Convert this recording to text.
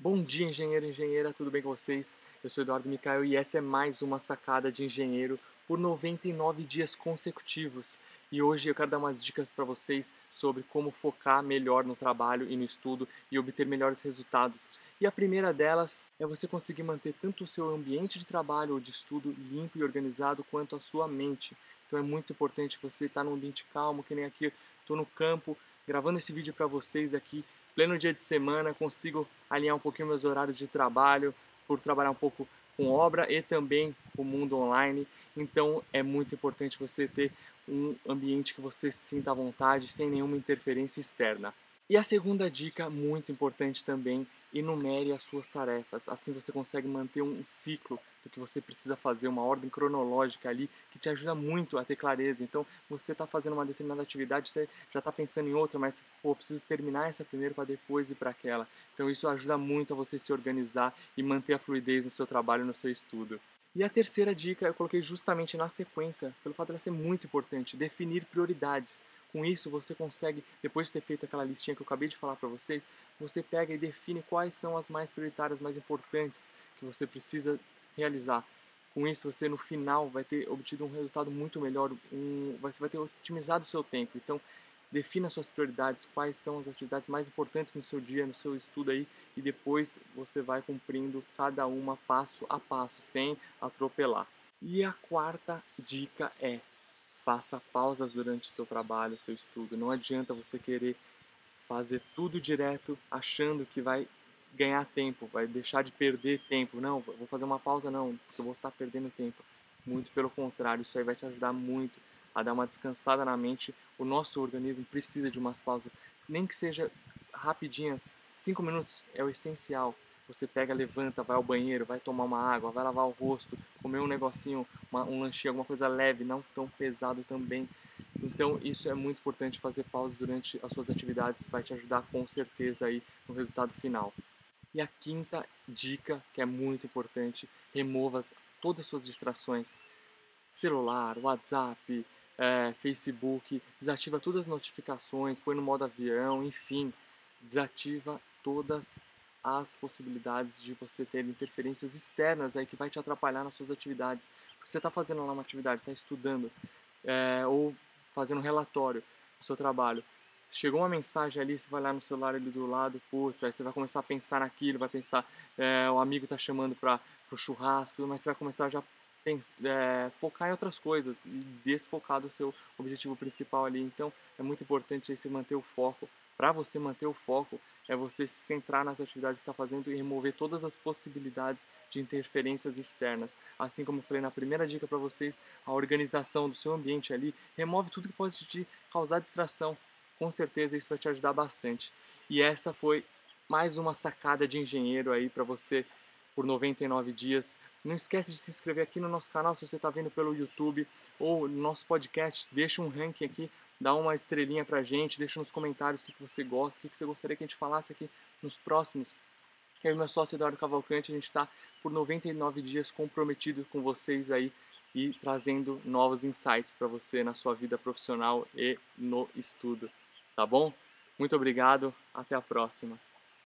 Bom dia, engenheiro e engenheira, tudo bem com vocês? Eu sou Eduardo Micael e essa é mais uma sacada de engenheiro por 99 dias consecutivos. E hoje eu quero dar umas dicas para vocês sobre como focar melhor no trabalho e no estudo e obter melhores resultados. E a primeira delas é você conseguir manter tanto o seu ambiente de trabalho ou de estudo limpo e organizado quanto a sua mente. Então é muito importante você estar num ambiente calmo, que nem aqui, estou no campo gravando esse vídeo para vocês aqui pleno dia de semana, consigo alinhar um pouquinho meus horários de trabalho, por trabalhar um pouco com obra e também com o mundo online. Então é muito importante você ter um ambiente que você se sinta à vontade, sem nenhuma interferência externa. E a segunda dica, muito importante também, enumere as suas tarefas. Assim você consegue manter um ciclo do que você precisa fazer, uma ordem cronológica ali que te ajuda muito a ter clareza. Então, você está fazendo uma determinada atividade, você já está pensando em outra, mas pô, preciso terminar essa primeiro para depois ir para aquela. Então, isso ajuda muito a você se organizar e manter a fluidez no seu trabalho, no seu estudo. E a terceira dica eu coloquei justamente na sequência, pelo fato de ela ser muito importante, definir prioridades. Com isso, você consegue, depois de ter feito aquela listinha que eu acabei de falar para vocês, você pega e define quais são as mais prioritárias, mais importantes que você precisa realizar. Com isso, você no final vai ter obtido um resultado muito melhor, um, você vai ter otimizado o seu tempo. Então, defina suas prioridades, quais são as atividades mais importantes no seu dia, no seu estudo aí, e depois você vai cumprindo cada uma passo a passo, sem atropelar. E a quarta dica é Faça pausas durante o seu trabalho, seu estudo. Não adianta você querer fazer tudo direto achando que vai ganhar tempo, vai deixar de perder tempo. Não, vou fazer uma pausa não, porque eu vou estar perdendo tempo. Muito pelo contrário, isso aí vai te ajudar muito a dar uma descansada na mente. O nosso organismo precisa de umas pausas, nem que seja rapidinhas, cinco minutos é o essencial. Você pega, levanta, vai ao banheiro, vai tomar uma água, vai lavar o rosto, comer um negocinho, uma, um lanchinho, alguma coisa leve, não tão pesado também. Então isso é muito importante fazer pausas durante as suas atividades, vai te ajudar com certeza aí no resultado final. E a quinta dica, que é muito importante, remova todas as suas distrações. Celular, WhatsApp, é, Facebook, desativa todas as notificações, põe no modo avião, enfim, desativa todas as possibilidades de você ter interferências externas aí que vai te atrapalhar nas suas atividades. Porque você está fazendo lá uma atividade, está estudando é, ou fazendo um relatório do seu trabalho. Chegou uma mensagem ali, você vai lá no celular ali do lado, putz, aí você vai começar a pensar naquilo, vai pensar, é, o amigo está chamando para o churrasco, mas você vai começar já é, focar em outras coisas e desfocar do seu objetivo principal ali. Então é muito importante aí você manter o foco para você manter o foco, é você se centrar nas atividades que está fazendo e remover todas as possibilidades de interferências externas. Assim como eu falei na primeira dica para vocês, a organização do seu ambiente ali remove tudo que pode te causar distração. Com certeza isso vai te ajudar bastante. E essa foi mais uma sacada de engenheiro aí para você por 99 dias. Não esquece de se inscrever aqui no nosso canal se você está vendo pelo YouTube ou no nosso podcast. Deixa um ranking aqui dá uma estrelinha pra gente, deixa nos comentários o que, que você gosta, o que, que você gostaria que a gente falasse aqui nos próximos. Eu e meu sócio Eduardo Cavalcante, a gente está por 99 dias comprometido com vocês aí e trazendo novos insights para você na sua vida profissional e no estudo, tá bom? Muito obrigado, até a próxima.